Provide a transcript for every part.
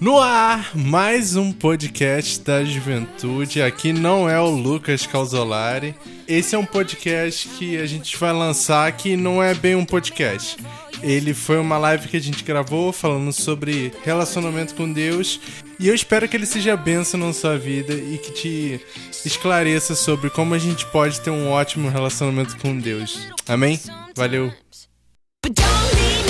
No ar, mais um podcast da juventude. Aqui não é o Lucas Calzolari. Esse é um podcast que a gente vai lançar que não é bem um podcast. Ele foi uma live que a gente gravou falando sobre relacionamento com Deus. E eu espero que ele seja bênção na sua vida e que te esclareça sobre como a gente pode ter um ótimo relacionamento com Deus. Amém? Valeu! But don't leave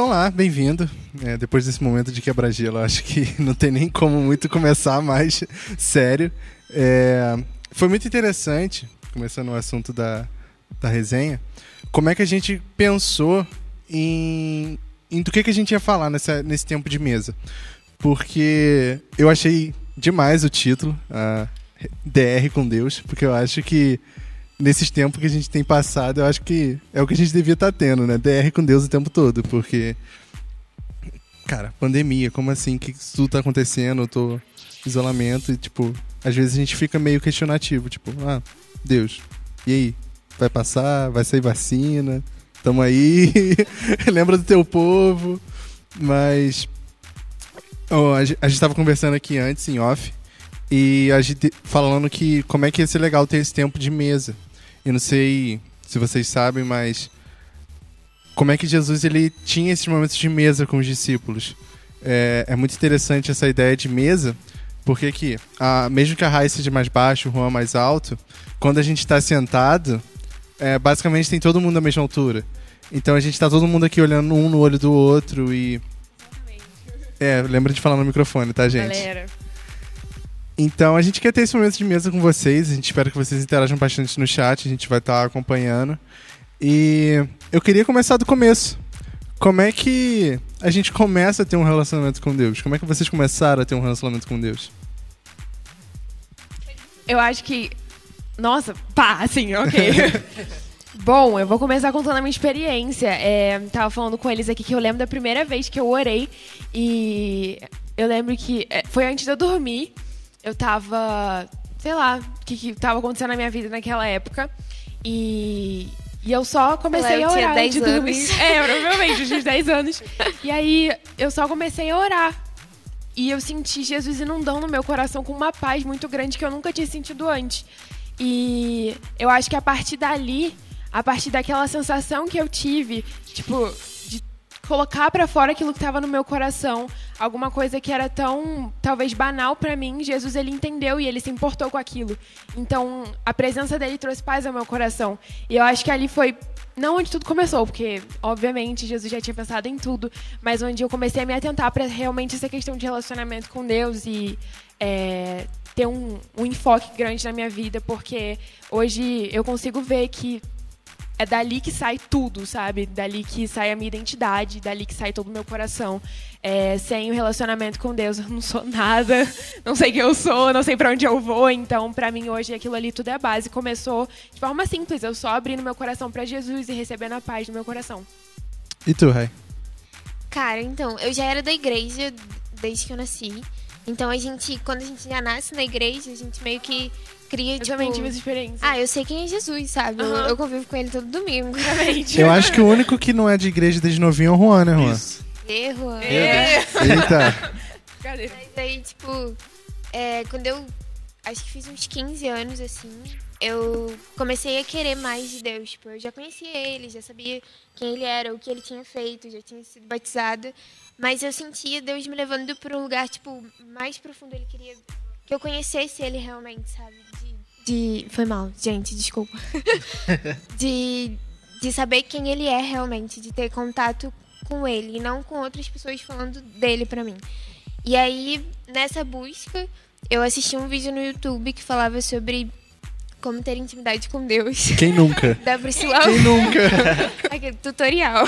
Então lá, bem-vindo. É, depois desse momento de quebra-gelo, acho que não tem nem como muito começar mais sério. É, foi muito interessante, começando o assunto da, da resenha, como é que a gente pensou em, em do que, que a gente ia falar nessa, nesse tempo de mesa. Porque eu achei demais o título, a DR com Deus, porque eu acho que nesses tempos que a gente tem passado, eu acho que é o que a gente devia estar tendo, né? DR com Deus o tempo todo, porque. Cara, pandemia, como assim? Que isso tudo tá acontecendo? Eu tô isolamento e, tipo, às vezes a gente fica meio questionativo, tipo, ah, Deus, e aí? Vai passar? Vai sair vacina? Tamo aí? Lembra do teu povo? Mas. ó, a, gente, a gente tava conversando aqui antes, em off, e a gente falando que como é que ia ser legal ter esse tempo de mesa. Eu não sei se vocês sabem, mas como é que Jesus ele tinha esses momentos de mesa com os discípulos. É, é muito interessante essa ideia de mesa, porque aqui, a, mesmo que a raiz seja mais baixa, o Juan mais alto, quando a gente está sentado, é, basicamente tem todo mundo à mesma altura. Então a gente tá todo mundo aqui olhando um no olho do outro e. É, lembra de falar no microfone, tá, gente? Galera. Então a gente quer ter esse momento de mesa com vocês. A gente espera que vocês interajam bastante no chat. A gente vai estar acompanhando. E eu queria começar do começo. Como é que a gente começa a ter um relacionamento com Deus? Como é que vocês começaram a ter um relacionamento com Deus? Eu acho que. Nossa, pá, assim, ok. Bom, eu vou começar contando a minha experiência. É, tava falando com eles aqui que eu lembro da primeira vez que eu orei. E eu lembro que é, foi antes de eu dormir. Eu tava. Sei lá, o que, que tava acontecendo na minha vida naquela época. E. E eu só comecei Ela a orar 10 antes de dormir. anos. É, provavelmente, eu uns 10 anos. E aí eu só comecei a orar. E eu senti Jesus inundando meu coração com uma paz muito grande que eu nunca tinha sentido antes. E eu acho que a partir dali, a partir daquela sensação que eu tive, tipo, colocar pra fora aquilo que tava no meu coração, alguma coisa que era tão, talvez banal pra mim, Jesus ele entendeu e ele se importou com aquilo. Então, a presença dele trouxe paz ao meu coração. E eu acho que ali foi não onde tudo começou, porque obviamente Jesus já tinha pensado em tudo, mas onde eu comecei a me atentar para realmente essa questão de relacionamento com Deus e é, ter um, um enfoque grande na minha vida, porque hoje eu consigo ver que é dali que sai tudo, sabe? Dali que sai a minha identidade, dali que sai todo o meu coração. É, sem o relacionamento com Deus, eu não sou nada, não sei quem eu sou, não sei pra onde eu vou. Então, pra mim, hoje, aquilo ali tudo é a base. Começou de forma simples, eu só abrindo meu coração pra Jesus e recebendo a paz no meu coração. E tu, Rai? Cara, então, eu já era da igreja desde que eu nasci. Então a gente, quando a gente já nasce na igreja, a gente meio que cria, Eu tipo... também tive essa experiência. Ah, eu sei quem é Jesus, sabe? Eu- Aham. Eu, convivo com ele todo domingo. Eu acho que o único que não é de igreja desde novinho é o Juan, né, Juan? Erro. É. Eita! Cadê? Mas aí, tipo, é, quando eu acho que fiz uns 15 anos, assim, eu comecei a querer mais de Deus. Tipo, eu já conhecia ele, já sabia quem ele era, o que ele tinha feito, já tinha sido batizada. Mas eu sentia Deus me levando para um lugar, tipo, mais profundo. Ele queria que eu conhecesse ele realmente, sabe? De. de- Foi mal, gente, desculpa. de, de saber quem ele é realmente, de ter contato com ele e não com outras pessoas falando dele pra mim. E aí, nessa busca, eu assisti um vídeo no YouTube que falava sobre como ter intimidade com Deus. Quem nunca? Da Priscila Quem nunca? Aquele tutorial.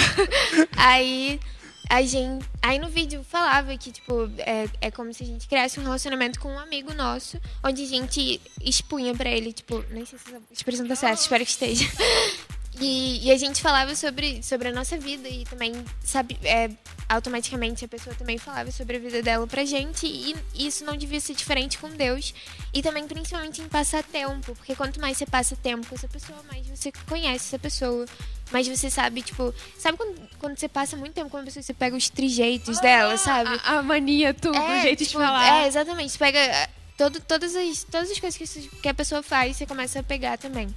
Aí a gente. Aí no vídeo falava que, tipo, é, é como se a gente criasse um relacionamento com um amigo nosso, onde a gente expunha pra ele, tipo, nem sei se essa expressão tá certa, espero que esteja. E, e a gente falava sobre, sobre a nossa vida e também, sabe, é, automaticamente a pessoa também falava sobre a vida dela pra gente e isso não devia ser diferente com Deus. E também, principalmente, em passar tempo, porque quanto mais você passa tempo com essa pessoa, mais você conhece essa pessoa. Mais você sabe, tipo, sabe quando, quando você passa muito tempo com uma pessoa, você pega os trejeitos dela, sabe? A, a mania, tudo, o jeito tipo, de falar. É, exatamente. Você pega eh, todo, todas, as, todas as coisas que, que a pessoa faz, você começa a pegar também.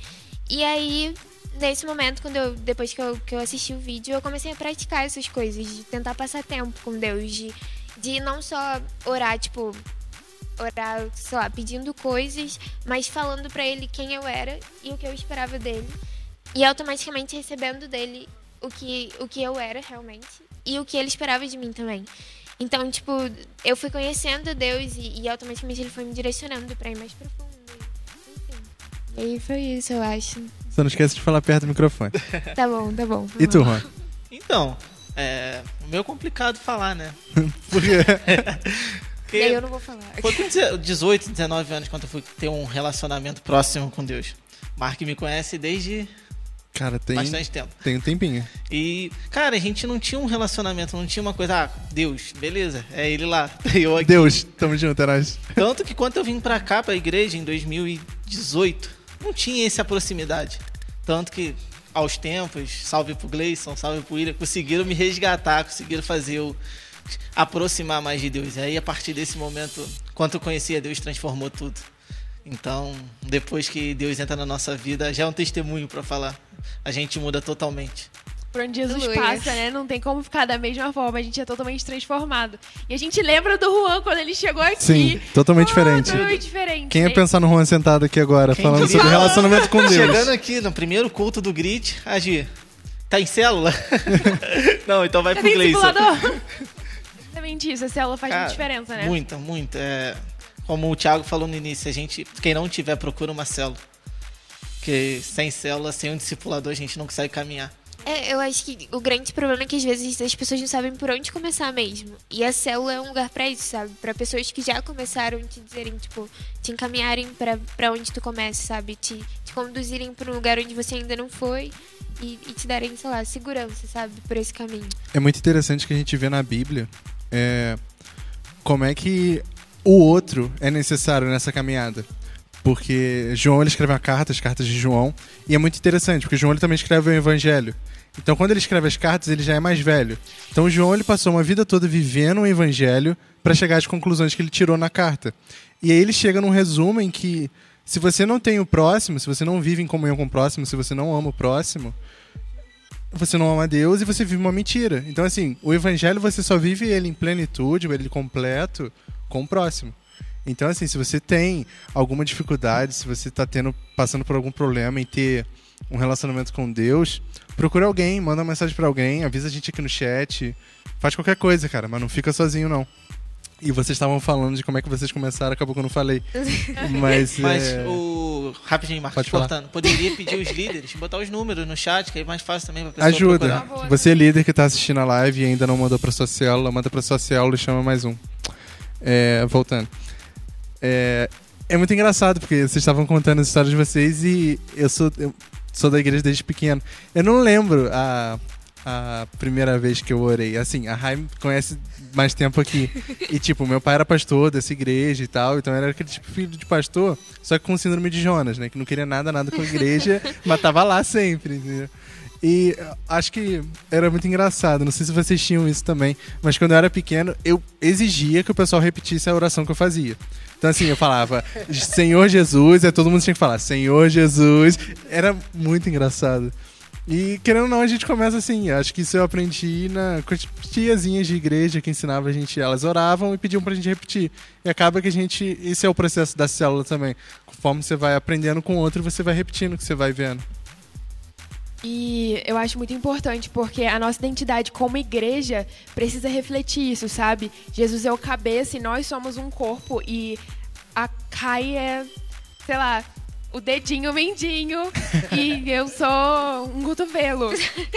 E aí, nesse momento, quando eu, depois que eu, que eu assisti o vídeo, eu comecei a praticar essas coisas, de tentar passar tempo com Deus, de, de não só orar, tipo, orar, sei lá, pedindo coisas, mas falando pra ele quem eu era e o que eu esperava dele. E automaticamente recebendo dele o que, o que eu era realmente e o que ele esperava de mim também. Então, tipo, eu fui conhecendo Deus e, e automaticamente ele foi me direcionando pra ir mais profundo. Enfim. E aí foi isso, eu acho. Só não esquece de falar perto do microfone. Tá bom, tá bom. E tu, Juan? Então, é. Meio complicado falar, né? Porque E aí eu não vou falar. Foi com 18, 19 anos quando eu fui ter um relacionamento próximo com Deus. Mark me conhece desde Cara, tem, bastante tempo. tem um tempinho. E, cara, a gente não tinha um relacionamento, não tinha uma coisa, ah, Deus, beleza, é ele lá, eu aqui. Deus, tamo junto, é nóis. Tanto que quando eu vim pra cá, pra igreja, em 2018, não tinha essa proximidade. Tanto que, aos tempos, salve pro Gleison, salve pro William, conseguiram me resgatar, conseguiram fazer eu aproximar mais de Deus. E aí, a partir desse momento, quando eu conhecia Deus, transformou tudo. Então, depois que Deus entra na nossa vida, já é um testemunho pra falar. A gente muda totalmente. Por onde Jesus Aleluia. passa, né? Não tem como ficar da mesma forma. A gente é totalmente transformado. E a gente lembra do Juan quando ele chegou aqui. Sim, totalmente Ah, diferente. Totalmente diferente. Quem ia né? pensar no Juan sentado aqui agora, Quem falando diria? sobre relacionamento com Deus? Chegando aqui no primeiro culto do Grit, Agi, tá em célula? Não, então vai Já pro Gleison. Exatamente isso. A célula faz Cara, muita diferença, né? Muita, muita. É, como o Thiago falou no início, a gente, quem não tiver, procura uma célula. Porque sem célula, sem um discipulador, a gente não consegue caminhar. É, eu acho que o grande problema é que às vezes as pessoas não sabem por onde começar mesmo. E a célula é um lugar pra isso, sabe? Pra pessoas que já começaram te dizerem, tipo, te encaminharem pra, pra onde tu começa, sabe? Te, te conduzirem pra um lugar onde você ainda não foi e, e te darem, sei lá, segurança, sabe? Por esse caminho. É muito interessante que a gente vê na Bíblia é, como é que o outro é necessário nessa caminhada. Porque João ele escreve uma carta, as cartas de João, e é muito interessante, porque João ele também escreve o Evangelho. Então, quando ele escreve as cartas, ele já é mais velho. Então, João ele passou uma vida toda vivendo o Evangelho para chegar às conclusões que ele tirou na carta. E aí ele chega num resumo em que se você não tem o próximo, se você não vive em comunhão com o próximo, se você não ama o próximo, você não ama Deus e você vive uma mentira. Então, assim, o evangelho você só vive ele em plenitude, ele completo, com o próximo. Então, assim, se você tem alguma dificuldade, se você está tendo, passando por algum problema em ter um relacionamento com Deus, procura alguém, manda uma mensagem para alguém, avisa a gente aqui no chat, faz qualquer coisa, cara, mas não fica sozinho, não. E vocês estavam falando de como é que vocês começaram, acabou que eu não falei. Mas, Mas é... o. Rapidinho, Marcos, Pode cortando. Poderia pedir os líderes, botar os números no chat, que é mais fácil também pra pessoa Ajuda. procurar. Você é líder que está assistindo a live e ainda não mandou para sua célula, manda para sua célula e chama mais um. É, voltando. É, é muito engraçado porque vocês estavam contando as histórias de vocês e eu sou, eu sou da igreja desde pequeno. Eu não lembro a, a primeira vez que eu orei. Assim, a Rai me conhece mais tempo aqui. E, tipo, meu pai era pastor dessa igreja e tal, então era aquele tipo filho de pastor, só que com síndrome de Jonas, né? Que não queria nada, nada com a igreja, mas tava lá sempre, entendeu? E uh, acho que era muito engraçado. Não sei se vocês tinham isso também, mas quando eu era pequeno, eu exigia que o pessoal repetisse a oração que eu fazia. Então, assim, eu falava, Senhor Jesus, aí todo mundo tinha que falar, Senhor Jesus. Era muito engraçado. E querendo ou não, a gente começa assim. Acho que isso eu aprendi na, com as tiazinhas de igreja que ensinava a gente. Elas oravam e pediam pra gente repetir. E acaba que a gente. Esse é o processo da célula também. Conforme você vai aprendendo com o outro, você vai repetindo o que você vai vendo. E eu acho muito importante porque a nossa identidade como igreja precisa refletir isso, sabe? Jesus é o cabeça e nós somos um corpo e a Kai é, sei lá, o dedinho mendinho e eu sou um cotovelo.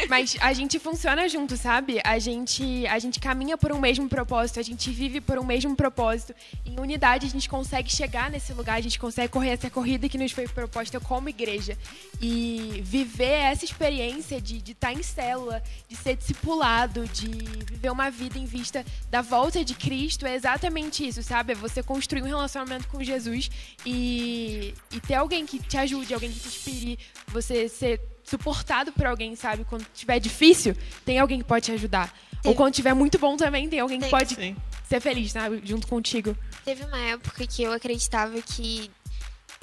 Mas a gente funciona junto, sabe? A gente, a gente caminha por um mesmo propósito, a gente vive por um mesmo propósito. Em unidade a gente consegue chegar nesse lugar, a gente consegue correr essa corrida que nos foi proposta como igreja. E viver essa experiência de estar em célula, de ser discipulado, de viver uma vida em vista da volta de Cristo é exatamente isso, sabe? É você construir um relacionamento com Jesus e, e ter alguém que te ajude, alguém que te inspire, você ser suportado por alguém, sabe? Quando tiver difícil, tem alguém que pode te ajudar. Ou quando tiver muito bom também, tem alguém que pode Sim. ser feliz, sabe? Junto contigo. Teve uma época que eu acreditava que,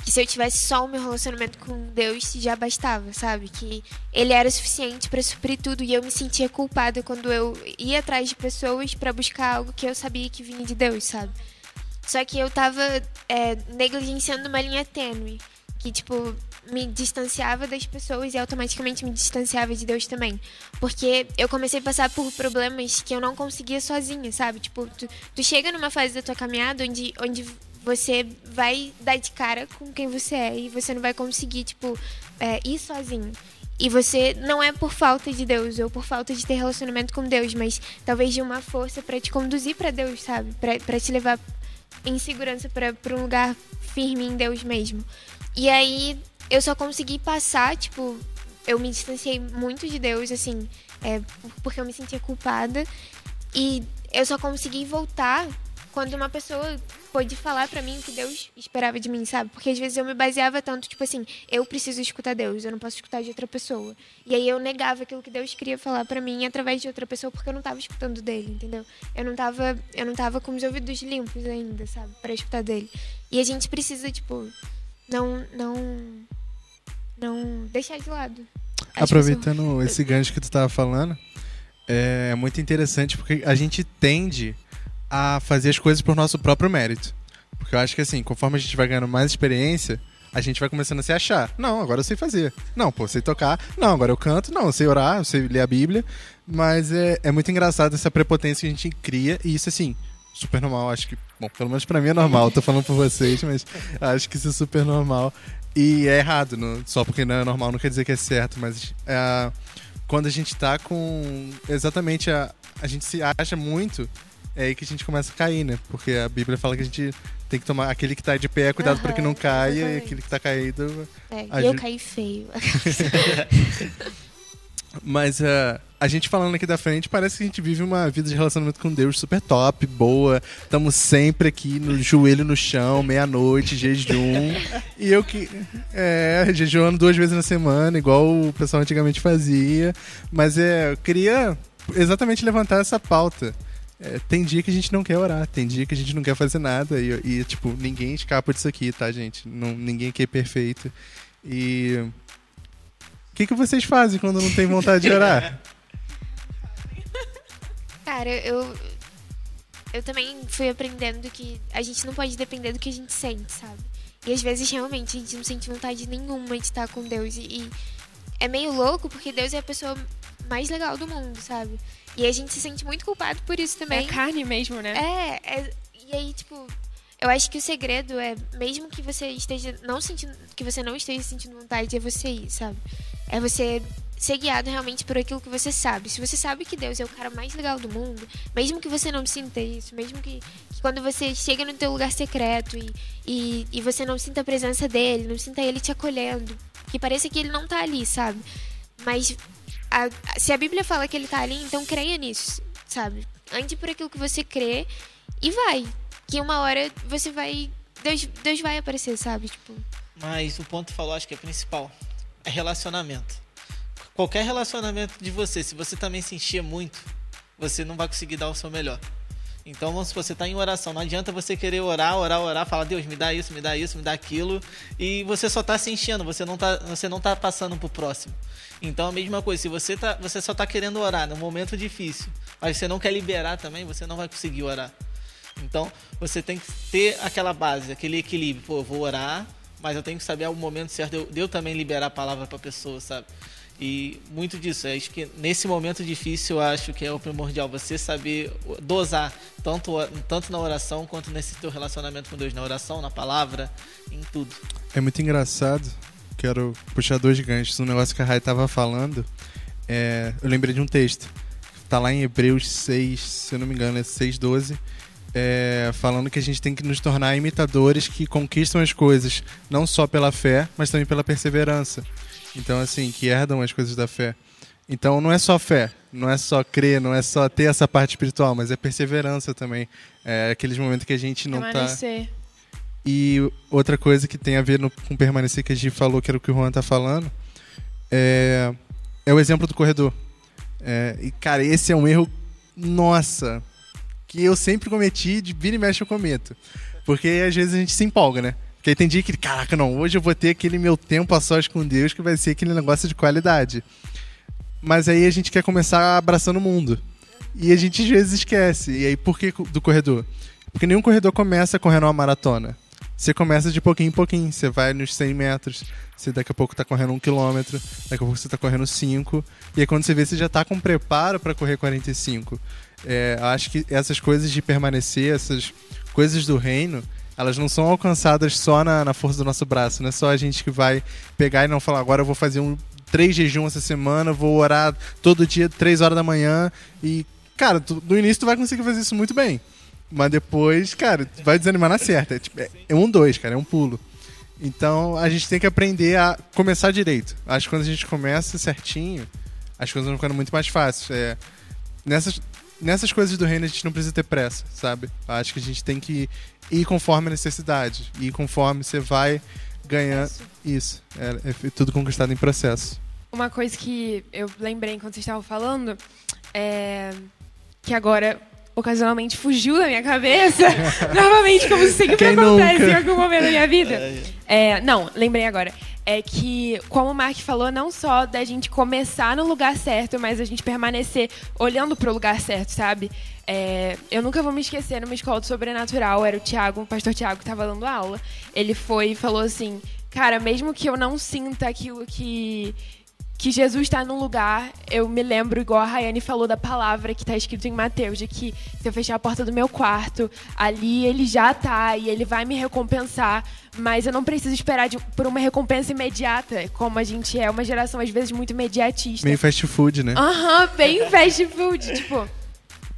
que se eu tivesse só o meu relacionamento com Deus já bastava, sabe? Que ele era suficiente pra suprir tudo e eu me sentia culpada quando eu ia atrás de pessoas pra buscar algo que eu sabia que vinha de Deus, sabe? Só que eu tava é, negligenciando uma linha tênue que tipo me distanciava das pessoas e automaticamente me distanciava de Deus também. Porque eu comecei a passar por problemas que eu não conseguia sozinha, sabe? Tipo, tu, tu chega numa fase da tua caminhada onde, onde você vai dar de cara com quem você é e você não vai conseguir, tipo, é, ir sozinho. E você não é por falta de Deus ou por falta de ter relacionamento com Deus, mas talvez de uma força pra te conduzir pra Deus, sabe? Pra te levar em segurança pra um lugar firme em Deus mesmo. E aí eu só consegui passar, tipo, eu me distanciei muito de Deus, assim, é, por- porque eu me sentia culpada. E eu só consegui voltar quando uma pessoa pôde falar pra mim o que Deus esperava de mim, sabe? Porque às vezes eu me baseava tanto, tipo assim, eu preciso escutar Deus, eu não posso escutar de outra pessoa. E aí eu negava aquilo que Deus queria falar pra mim através de outra pessoa porque eu não tava escutando dele, entendeu? Eu não tava, eu não tava com os ouvidos limpos ainda, sabe? Pra escutar dele. E a gente precisa, tipo, não não não deixar de lado. Aproveitando esse gancho que tu tava falando, é muito interessante porque a gente tende a fazer as coisas por nosso próprio mérito. Porque eu acho que assim, conforme a gente vai ganhando mais experiência, a gente vai começando a se achar. Não, agora eu sei fazer. Não, pô, eu sei tocar. Não, agora eu canto. Não, eu sei orar, eu sei ler a Bíblia. Mas é, é muito engraçado essa prepotência que a gente cria. E isso, assim, super normal. Acho que, bom, pelo menos pra mim é normal. Tô falando por vocês, mas acho que isso é super normal. E é errado, não- só porque não é normal não quer dizer que é certo, mas é, quando a gente tá com. Exatamente, a, a gente se acha muito, é aí que a gente começa a cair, né? Porque a Bíblia fala que a gente tem que tomar. Aquele que tá de pé, cuidado para que não caia, e exatamente. aquele que tá caído. É, e eu caí feio. Mas é, a gente falando aqui da frente, parece que a gente vive uma vida de relacionamento com Deus super top, boa. Estamos sempre aqui no joelho no chão, meia-noite, jejum. e eu que. É, jejuando duas vezes na semana, igual o pessoal antigamente fazia. Mas é, eu queria exatamente levantar essa pauta. É, tem dia que a gente não quer orar, tem dia que a gente não quer fazer nada. E, e, tipo, ninguém escapa disso aqui, tá, gente? Não, ninguém aqui é perfeito. E. O que, que vocês fazem quando não tem vontade de orar? Cara, eu. Eu também fui aprendendo que a gente não pode depender do que a gente sente, sabe? E às vezes realmente a gente não sente vontade nenhuma de estar com Deus. E, e é meio louco porque Deus é a pessoa mais legal do mundo, sabe? E a gente se sente muito culpado por isso É também. carne mesmo, né? É, é- e aí, tipo, eu acho que o segredo é, mesmo que você esteja não sentindo, que você não esteja sentindo vontade, é você ir, sabe? É você ser guiado realmente por aquilo que você sabe. Se você sabe que Deus é o cara mais legal do mundo, mesmo que você não sinta isso, mesmo que, que quando você chega no teu lugar secreto e, e, e você não sinta a presença dele, não sinta ele te acolhendo, que pareça que ele não tá ali, sabe? Mas a- a- se a Bíblia fala que ele tá ali, então creia nisso, sabe? Ande por aquilo que você crê e vai. Que uma hora você vai. Deus, Deus vai aparecer, sabe? Tipo. Mas o ponto falou, acho que é principal. É relacionamento. Qualquer relacionamento de você, se você também se encher muito, você não vai conseguir dar o seu melhor. Então, supor, você está em oração. Não adianta você querer orar, orar, orar, falar, Deus, me dá isso, me dá isso, me dá aquilo. E você só está se enchendo, você não está você não tá passando pro próximo. Então, a mesma coisa, se você, tá, você só está querendo orar num momento difícil, mas você não quer liberar também, você não vai conseguir orar. Então, você tem que ter aquela base, aquele equilíbrio. Pô, eu vou orar, mas eu tenho que saber o momento certo de eu, também liberar a palavra para a pessoa, sabe? E muito disso, acho que nesse momento difícil, acho que é o primordial você saber dosar, tanto, tanto na oração quanto nesse teu relacionamento com Deus, na oração, na palavra, em tudo. É muito engraçado. Quero puxar dois ganchos. Um negócio que a Rai tava falando. é, eu lembrei de um texto. Tá lá em Hebreus 6, se eu não me engano, é 6,12. É, falando que a gente tem que nos tornar imitadores que conquistam as coisas, não só pela fé, mas também pela perseverança. Então, assim, que herdam as coisas da fé. Então, não é só fé, não é só crer, não é só ter essa parte espiritual, mas é perseverança também. É aqueles momentos que a gente não tá. Permanecer. E outra coisa que tem a ver no- com permanecer, que a gente falou, que era o que o Juan tá falando, é, é o exemplo do corredor. É, e, cara, esse é um erro, nossa, que eu sempre cometi, de vira e mexe eu cometo. Porque às vezes a gente se empolga, né? Porque aí tem dia que, caraca, não, hoje eu vou ter aquele meu tempo a sós com Deus, que vai ser aquele negócio de qualidade. Mas aí a gente quer começar abraçando o mundo. E a gente às vezes esquece. E aí, por que do corredor? Porque nenhum corredor começa correndo uma maratona. Você começa de pouquinho em pouquinho. Você vai nos 100 metros. Você daqui a pouco tá correndo um quilômetro. Daqui a pouco você tá correndo 5. E aí quando você vê, você já tá com preparo para correr 45. É, acho que essas coisas de permanecer, essas coisas do reino, elas não são alcançadas só na, na força do nosso braço. Não é só a gente que vai pegar e não falar, agora eu vou fazer um três jejum essa semana, vou orar todo dia, três horas da manhã. E, cara, tu- no início tu vai conseguir fazer isso muito bem. Mas depois, cara, tu vai desanimar na certa. É, tipo, é- é um dois, cara, é um pulo. Então a gente tem que aprender a começar direito. Acho que quando a gente começa certinho, as coisas vão ficando muito mais fáceis. É, nessas, nessas coisas do reino a gente não precisa ter pressa, sabe? Acho que a gente tem que ir conforme a necessidade. Ir conforme você vai ganhando. Isso. É, é tudo conquistado em processo. Uma coisa que eu lembrei enquanto vocês estavam falando é que agora ocasionalmente fugiu da minha cabeça. Novamente, como sempre Quem acontece nunca? em algum momento da minha vida. É, não, lembrei agora. É que, como o Mark falou, não só da gente começar no lugar certo, mas a gente permanecer olhando pro lugar certo, sabe? É, eu nunca vou me esquecer numa escola de sobrenatural, era o Tiago, o pastor Tiago, que estava dando aula. Ele foi e falou assim: Cara, mesmo que eu não sinta aquilo que, que Jesus está num lugar, eu me lembro, igual a Rayane falou, da palavra que está escrito em Mateus, de que se eu fechar a porta do meu quarto, ali ele já tá e ele vai me recompensar, mas eu não preciso esperar de- por uma recompensa imediata, como a gente é uma geração às vezes muito imediatista. Meio fast food, né? Aham, bem fast food, tipo.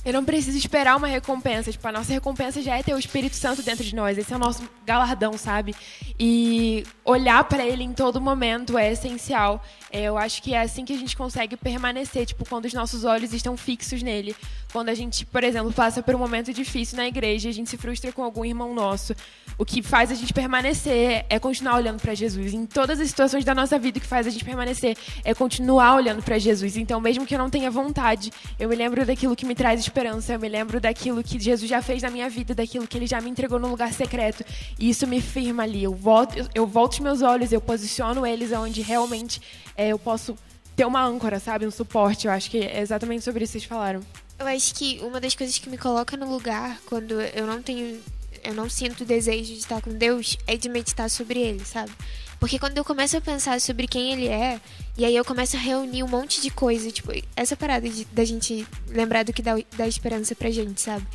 Eu não preciso esperar uma recompensa. Tipo, a nossa recompensa já é ter o Espírito Santo dentro de nós. Esse é o nosso galardão, sabe? E olhar pra ele em todo momento é essencial. É, eu acho que é assim que a gente consegue permanecer, tipo, quando os nossos olhos estão fixos nele. Quando a gente, por exemplo, passa por um momento difícil na igreja, a gente se frustra com algum irmão nosso. O que faz a gente permanecer é continuar olhando pra Jesus. Em todas as situações da nossa vida, o que faz a gente permanecer é continuar olhando pra Jesus. Então, mesmo que eu não tenha vontade, eu me lembro daquilo que me traz esperança, eu me lembro daquilo que Jesus já fez na minha vida, daquilo que ele já me entregou no lugar secreto. E isso me firma ali. Eu volto, eu, eu volto os meus olhos, eu posiciono eles onde realmente é, eu posso ter uma âncora, sabe? Um suporte. Eu acho que é exatamente sobre isso que vocês falaram. Eu acho que uma das coisas que me coloca no lugar quando eu não tenho. Eu não sinto desejo de estar com Deus é de meditar sobre Ele, sabe? Porque quando eu começo a pensar sobre quem Ele é, e aí eu começo a reunir um monte de coisa, tipo, essa parada de- da gente lembrar do que dá, dá esperança pra gente, sabe?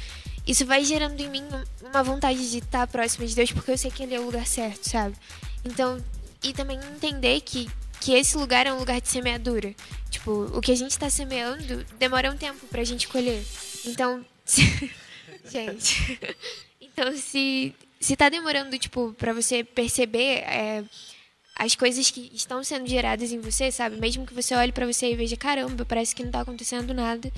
Isso vai gerando em mim um- uma vontade de estar próxima de Deus, porque eu sei que Ele é o lugar certo, sabe? Então, e também entender que, que esse lugar é um lugar de semeadura. Tipo, o que a gente tá semeando demora um tempo pra gente colher. Então, gente. Então, se se tá demorando, tipo, pra você perceber é, as coisas que estão sendo geradas em você, sabe? Mesmo que você olhe pra você e veja, caramba, parece que não tá acontecendo nada.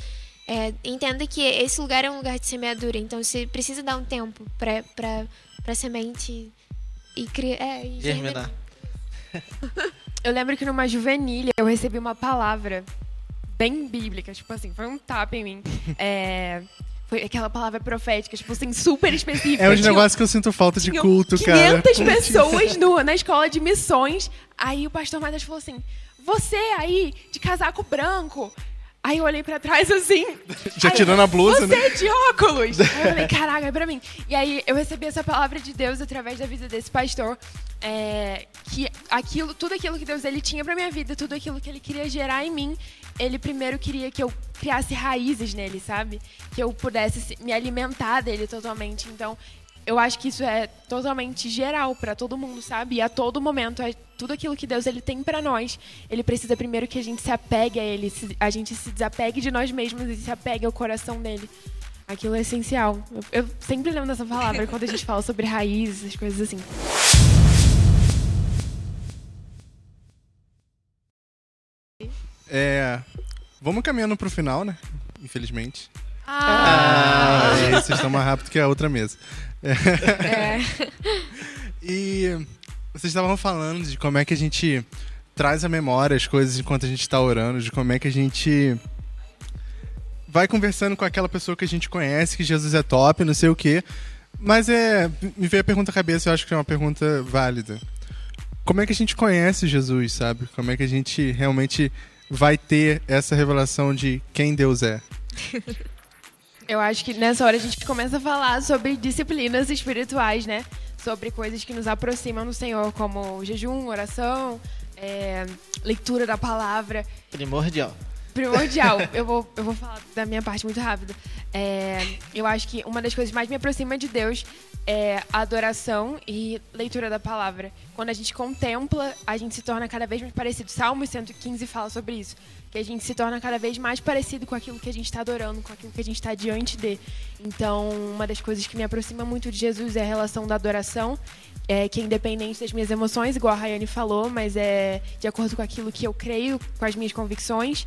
é, entenda que esse lugar é um lugar de semeadura. Então, você precisa dar um tempo pra, pra, pra semente e criar. É, e Germinar. Eu lembro que numa juvenilha eu recebi uma palavra bem bíblica, tipo assim, foi um tapa em mim. É, foi aquela palavra profética, tipo assim, super específica. É um negócio que eu sinto falta de culto, cara. 500 pessoas no- na escola de missões. Aí o pastor Matheus falou assim: Você aí, de casaco branco, Aí eu olhei pra trás assim. Já aí, tirando a blusa, Você né? é de óculos! Aí eu falei, caraca, é pra mim. E aí eu recebi essa palavra de Deus através da vida desse pastor. é, que aquilo, tudo aquilo que Deus ele tinha pra minha vida, tudo aquilo que ele queria gerar em mim, ele primeiro queria que eu criasse raízes nele, sabe? Que eu pudesse se- me alimentar dele totalmente. Então, eu acho que isso é totalmente geral pra todo mundo, sabe? E a todo momento, é tudo aquilo que Deus ele tem pra nós, ele precisa primeiro que a gente se apegue a ele, se- a gente se desapegue de nós mesmos e se apegue ao coração dele. Aquilo é essencial. Eu, eu sempre lembro dessa palavra quando a gente fala sobre raízes, essas coisas assim. É, vamos caminhando pro final, né? Infelizmente. Ah! Ah, é, vocês estão mais rápido que a outra mesa. É. E vocês estavam falando de como é que a gente traz à memória as coisas enquanto a gente está orando, de como é que a gente vai conversando com aquela pessoa que a gente conhece, que Jesus é top, não sei o quê. Mas é. Me veio a pergunta à cabeça, eu acho que é uma pergunta válida. Como é que a gente conhece Jesus, sabe? Como é que a gente realmente vai ter essa revelação de quem Deus é? Eu acho que nessa hora a gente começa a falar sobre disciplinas espirituais, né? Sobre coisas que nos aproximam do Senhor, como jejum, oração, é, leitura da palavra. Primordial. Primordial. eu, vou, eu vou falar da minha parte muito rápido. É, eu acho que uma das coisas mais me aproxima de Deus é a adoração e leitura da palavra. Quando a gente contempla, a gente se torna cada vez mais parecido. Salmo 115 fala sobre isso. Que a gente se torna cada vez mais parecido com aquilo que a gente está adorando, com aquilo que a gente está diante de. Então, uma das coisas que me aproxima muito de Jesus é a relação da adoração é, que é independente das minhas emoções, igual a Rayane falou, mas é de acordo com aquilo que eu creio, com as minhas convicções.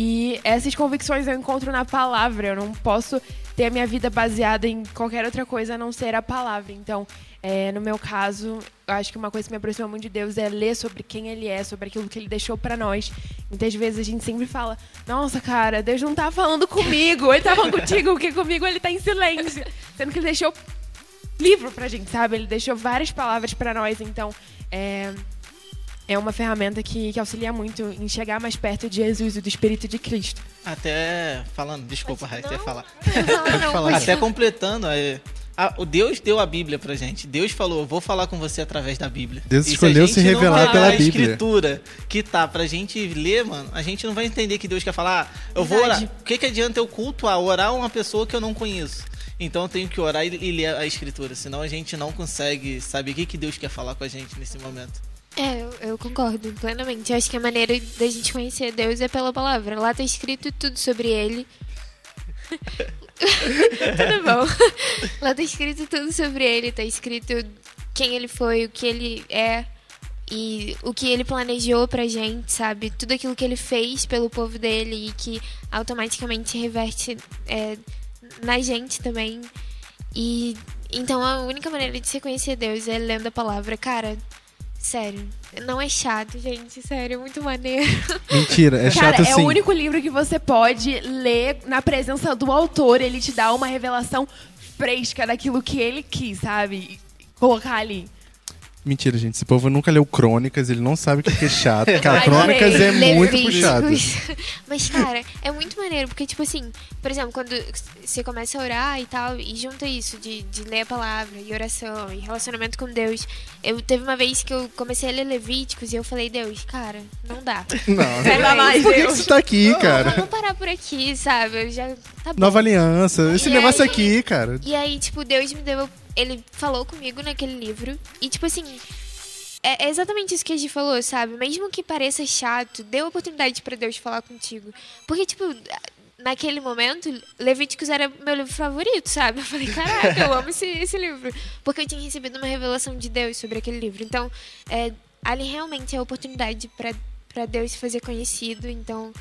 E essas convicções eu encontro na palavra. Eu não posso ter a minha vida baseada em qualquer outra coisa a não ser a palavra. Então, é, no meu caso, eu acho que uma coisa que me aproxima muito de Deus é ler sobre quem Ele é, sobre aquilo que Ele deixou pra nós. Muitas vezes a gente sempre fala: Nossa, cara, Deus não tá falando comigo, Ele tá falando contigo, porque comigo Ele tá em silêncio. Sendo que Ele deixou livro pra gente, sabe? Ele deixou várias palavras pra nós, então é, é uma ferramenta que, que auxilia muito em chegar mais perto de Jesus e do Espírito de Cristo. Até falando, desculpa, Raíssa, ia falar. Não, não, falar. Até completando, é, a- o Deus deu a Bíblia pra gente. Deus falou, eu vou falar com você através da Bíblia. Deus E se escolheu a gente se não revelar pela a Bíblia. escritura que tá pra gente ler, mano, a gente não vai entender que Deus quer falar, ah, eu vou Verdade. orar. O que, que adianta eu cultuar, orar uma pessoa que eu não conheço? Então eu tenho que orar e, e ler a escritura, senão a gente não consegue saber o que, que Deus quer falar com a gente nesse momento. É, eu, eu concordo plenamente. Eu acho que a maneira da gente conhecer Deus é pela palavra. Lá tá escrito tudo sobre ele. tudo bom. Lá tá escrito tudo sobre ele, tá escrito quem ele foi, o que ele é e o que ele planejou pra gente, sabe? Tudo aquilo que ele fez pelo povo dele e que automaticamente reverte é, na gente também. E então a única maneira de se conhecer Deus é lendo a palavra. Cara, sério, não é chato, gente, sério, é muito maneiro. Mentira, é Cara, chato é sim. o único livro que você pode ler na presença do autor. Ele te dá uma revelação fresca daquilo que ele quis, sabe? Colocar ali. Mentira, gente. Esse povo nunca leu Crônicas, ele não sabe o que é chato. Cara, Ai, Crônicas é gente, muito Levíticos. puxado. Mas, cara, é muito maneiro, porque, tipo assim, por exemplo, quando você começa a orar e tal, e junta isso de, de ler a palavra, e oração, e relacionamento com Deus. Eu teve uma vez que eu comecei a ler Levíticos e eu falei, Deus, cara, não dá. Não, lá mais, por que, você tá aqui, Não, cara? Vamos parar por aqui, sabe? Eu já. Tá bom. Nova aliança, esse E negócio aí- aqui, cara. E aí, tipo, Deus me deu. Ele falou comigo naquele livro. E, tipo assim. É é exatamente isso que a gente falou, sabe? Mesmo que pareça chato, dê oportunidade pra Deus falar contigo. Porque, tipo, naquele momento, Levíticos era meu livro favorito, sabe? Eu falei, caraca, eu amo esse, esse livro. Porque eu tinha recebido uma revelação de Deus sobre aquele livro. Então, é, ali realmente é a oportunidade pra Deus se fazer conhecido. Então,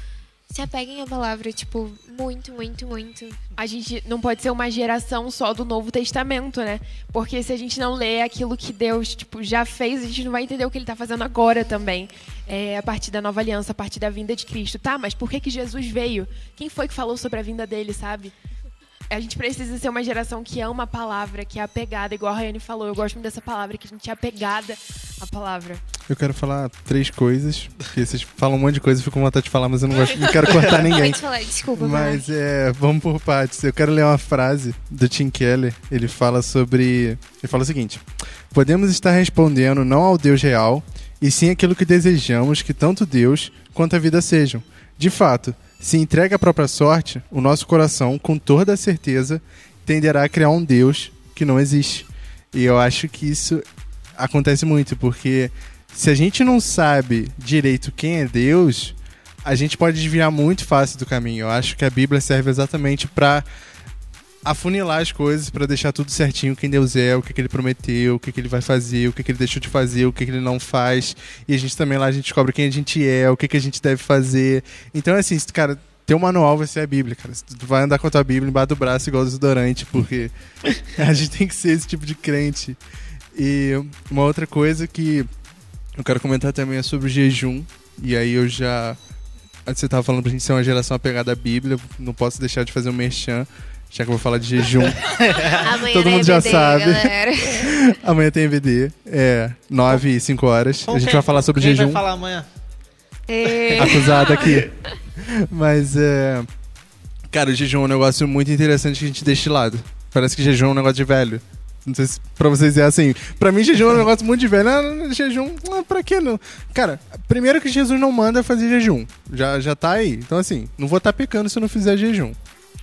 se apeguem à palavra, tipo, muito, muito, muito. A gente não pode ser uma geração só do Novo Testamento, né? Porque se a gente não lê aquilo que Deus tipo, já fez, a gente não vai entender o que ele está fazendo agora também. É, a partir da nova aliança, a partir da vinda de Cristo. Tá, mas por que, que Jesus veio? Quem foi que falou sobre a vinda dele, sabe? A gente precisa ser uma geração que ama a palavra, que é apegada, igual a Rayane falou. Eu gosto muito dessa palavra, que a gente é apegada à palavra. Eu quero falar três coisas, porque vocês falam um monte de coisa, eu fico com vontade de falar, mas eu não, gosto, não quero cortar ninguém. Pode falar, desculpa. Mas é, vamos por partes. Eu quero ler uma frase do Tim Keller. Ele fala sobre. Ele fala o seguinte: Podemos estar respondendo não ao Deus real, e sim aquilo que desejamos que tanto Deus quanto a vida sejam. De fato, se entrega à própria sorte, o nosso coração, com toda a certeza, tenderá a criar um Deus que não existe. E eu acho que isso acontece muito, porque se a gente não sabe direito quem é Deus, a gente pode desviar muito fácil do caminho. Eu acho que a Bíblia serve exatamente para afunilar as coisas, para deixar tudo certinho quem Deus é, o que, que ele prometeu, o que, que ele vai fazer, o que, que ele deixou de fazer, o que, que ele não faz. E a gente também lá a gente descobre quem a gente é, o que, que a gente deve fazer. Então, assim, se, cara, teu manual vai ser a Bíblia, cara. Tu vai andar com a tua Bíblia embaixo do braço igual desodorante, porque a gente tem que ser esse tipo de crente. E uma outra coisa que eu quero comentar também é sobre o jejum. E aí eu já. Você tava falando pra gente ser uma geração apegada à Bíblia. Não posso deixar de fazer um merchan, já que eu vou falar de jejum. Amanhã Todo mundo já EBD, sabe. galera. Amanhã tem EVD. É, 9 e 5 horas. Com a gente quem- vai falar sobre quem jejum. vai falar amanhã? É. acusado aqui. Mas é. Cara, o jejum é um negócio muito interessante que a gente deixa de lado. Parece que jejum é um negócio de velho. Não sei se pra vocês é assim. Pra mim, jejum é um negócio muito de velho. Ah, jejum, ah, pra que não? Cara, primeiro que Jesus não manda fazer jejum. Já, já tá aí. Então, assim, não vou estar pecando se eu não fizer jejum.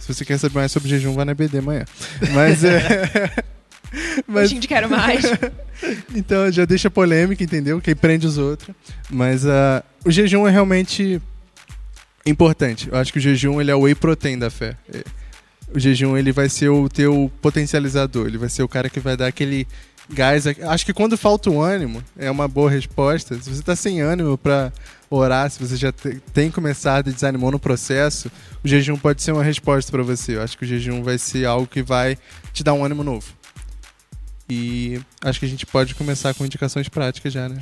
Se você quer saber mais sobre jejum, vai na BD amanhã. Mas é. Mas, Hoje quero mais. então já deixa polêmica, entendeu? Quem prende os outros. Mas ah, o jejum é realmente importante. Eu acho que o jejum ele é o whey protein da fé. É, O jejum ele vai ser o teu potencializador. Ele vai ser o cara que vai dar aquele gás. Acho que quando falta o ânimo é uma boa resposta. Se você tá sem ânimo para orar, se você já te- tem começado e desanimou no processo, o jejum pode ser uma resposta para você. Eu acho que o jejum vai ser algo que vai te dar um ânimo novo. E acho que a gente pode começar com indicações práticas já, né?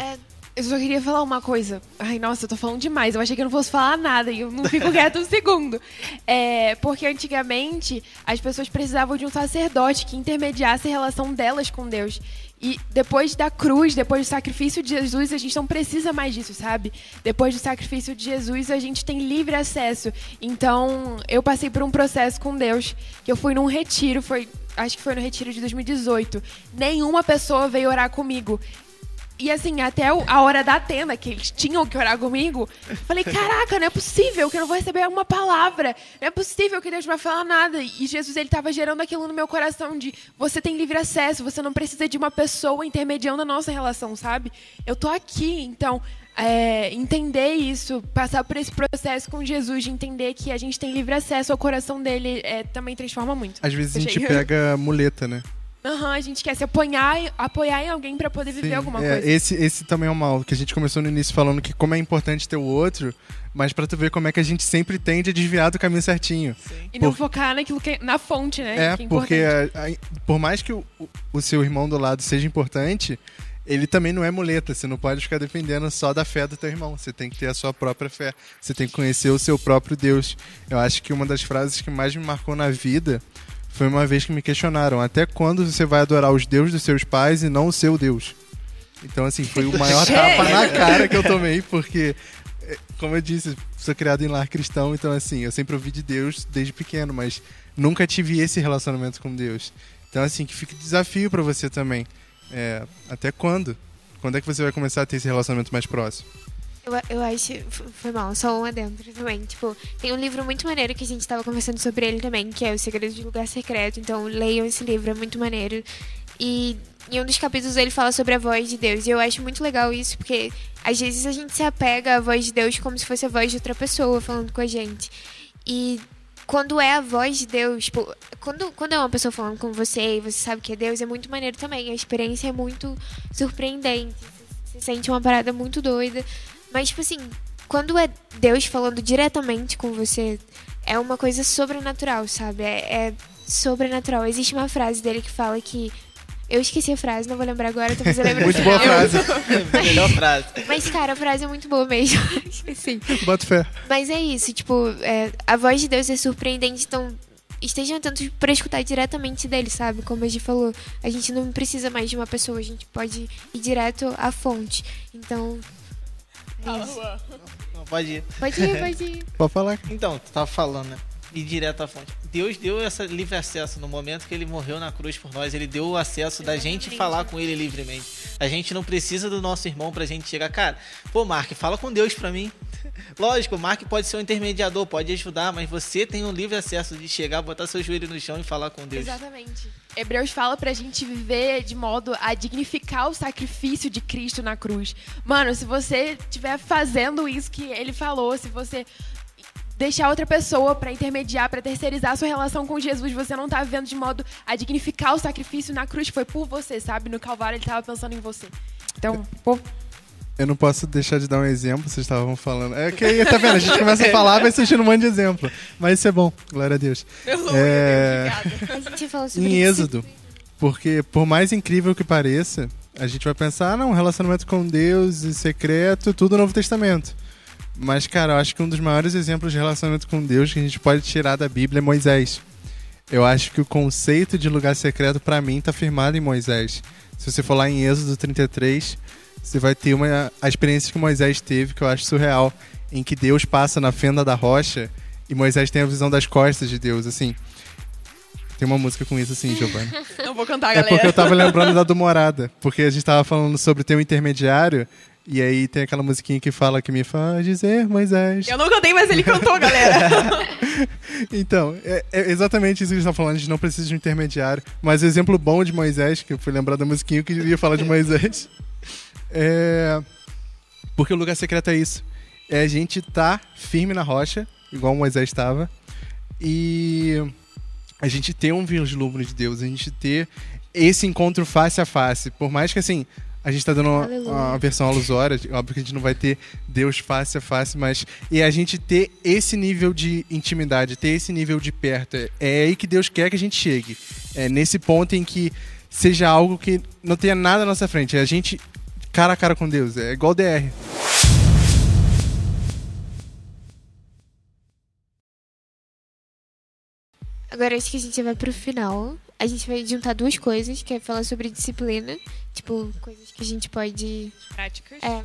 Eu só queria falar uma coisa. Ai, nossa, eu tô falando demais. Eu achei que eu não fosse falar nada e eu não fico quieto um segundo. É, porque antigamente as pessoas precisavam de um sacerdote que intermediasse a relação delas com Deus. E depois da cruz, depois do sacrifício de Jesus, a gente não precisa mais disso, sabe? Depois do sacrifício de Jesus, a gente tem livre acesso. Então, eu passei por um processo com Deus, que eu fui num retiro, foi, acho que foi no retiro de 2018. Nenhuma pessoa veio orar comigo. E assim, até a hora da tenda, que eles tinham que orar comigo, falei, caraca, não é possível que eu não vou receber uma palavra. Não é possível que Deus não vai falar nada. E Jesus, ele tava gerando aquilo no meu coração de você tem livre acesso, você não precisa de uma pessoa intermediando a nossa relação, sabe? Eu tô aqui, então... é, entender isso, passar por esse processo com Jesus, de entender que a gente tem livre acesso ao coração dele, é, também transforma muito. Às vezes a gente pega muleta, né? Aham, a gente quer se apoiar, apoiar em alguém pra poder viver Sim, alguma é, coisa. Esse, esse também é um mal, que a gente começou no início falando que como é importante ter o outro, mas pra tu ver como é que a gente sempre tende a desviar do caminho certinho. E não Por- focar naquilo que na fonte, né? É, é porque a- a- por mais que o, o- o seu irmão do lado seja importante, ele também não é muleta. Você não pode ficar dependendo só da fé do teu irmão. Você tem que ter a sua própria fé. Você tem que conhecer o seu próprio Deus. Eu acho que uma das frases que mais me marcou na vida foi uma vez que me questionaram: até quando você vai adorar os deuses dos seus pais e não o seu Deus? Então, assim, foi o maior tapa na cara que eu tomei, porque, é, como eu disse, sou criado em lar cristão, então, assim, eu sempre ouvi de Deus desde pequeno, mas nunca tive esse relacionamento com Deus. Então, assim, que fica desafio pra você também. É, até quando? Quando é que você vai começar a ter esse relacionamento mais próximo? Eu, eu acho. Foi mal, só um adentro também. Tipo, tem um livro muito maneiro que a gente tava conversando sobre ele também, que é O Segredo de Lugar Secreto. Então, leiam esse livro, é muito maneiro. E em um dos capítulos ele fala sobre a voz de Deus. E eu acho muito legal isso, porque às vezes a gente se apega à voz de Deus como se fosse a voz de outra pessoa falando com a gente. E quando é a voz de Deus, tipo, quando, quando é uma pessoa falando com você e você sabe que é Deus, é muito maneiro também. A experiência é muito surpreendente. Você sente uma parada muito doida. Mas, tipo assim, quando é Deus falando diretamente com você, é uma coisa sobrenatural, sabe? É, é sobrenatural. Existe uma frase dele que fala que. Eu esqueci a frase, não vou lembrar agora, talvez eu lembre Muito boa frase. Melhor frase. Mas, cara, a frase é muito boa mesmo. Esqueci. Bota fé. Mas é isso, tipo, é, a voz de Deus é surpreendente, então estejam atentos para escutar diretamente dele, sabe? Como a gente falou, a gente não precisa mais de uma pessoa, a gente pode ir direto à fonte. Então. É isso. Não, pode ir. Pode ir, pode ir. Pode falar. Então, tu tava falando, né? E direto à fonte. Deus deu esse livre acesso no momento que ele morreu na cruz por nós. Ele deu o acesso da gente falar com ele livremente. A gente não precisa do nosso irmão pra gente chegar. Cara, pô, Mark, fala com Deus pra mim. Lógico, o Mark pode ser um intermediador, pode ajudar, mas você tem um livre acesso de chegar, botar seu joelho no chão e falar com Deus. Exatamente. Hebreus fala pra gente viver de modo a dignificar o sacrifício de Cristo na cruz. Mano, se você estiver fazendo isso que ele falou, se você deixar outra pessoa pra intermediar, pra terceirizar a sua relação com Jesus, você não tá vivendo de modo a dignificar o sacrifício na cruz foi por você, sabe? No Calvário ele tava pensando em você. Então, pô, Eu não posso deixar de dar um exemplo, vocês estavam falando. É que aí, tá vendo? A gente começa a falar, vai surgindo um monte de exemplo. Mas isso é bom, glória a Deus. É... A gente falou sobre Em isso. Êxodo. Porque, por mais incrível que pareça, a gente vai pensar, ah, não, relacionamento com Deus e secreto, tudo Novo Testamento. Mas, cara, eu acho que um dos maiores exemplos de relacionamento com Deus que a gente pode tirar da Bíblia é Moisés. Eu acho que o conceito de lugar secreto, pra mim, tá firmado em Moisés. Se você for lá em Êxodo 33, você vai ter uma, a experiência que Moisés teve, que eu acho surreal, em que Deus passa na fenda da rocha e Moisés tem a visão das costas de Deus, assim. Tem uma música com isso, assim, Giovanni. não vou cantar, É galera. porque eu tava lembrando da do Morada. Porque a gente tava falando sobre ter um intermediário. E aí tem aquela musiquinha que fala que me faz dizer Moisés. Eu não cantei, mas ele cantou, galera. Então, é, é exatamente isso que a gente tá falando. A gente não precisa de um intermediário. Mas o exemplo bom de Moisés, que eu fui lembrar da musiquinha, eu queria falar de Moisés. É. Porque o lugar secreto é isso. É a gente tá firme na rocha, igual Moisés estava. E a gente ter um vislumbre de Deus, a gente ter esse encontro face a face. Por mais que assim, a gente tá dando uma, uma versão alusória, óbvio que a gente não vai ter Deus face a face, mas e a gente ter esse nível de intimidade, ter esse nível de perto. É, é aí que Deus quer que a gente chegue. É nesse ponto em que seja algo que não tenha nada na nossa frente. É a gente cara a cara com Deus. É igual DR. Agora acho que a gente vai pro final. A gente vai juntar duas coisas, que é falar sobre disciplina. Tipo, coisas que a gente pode. Práticas. É,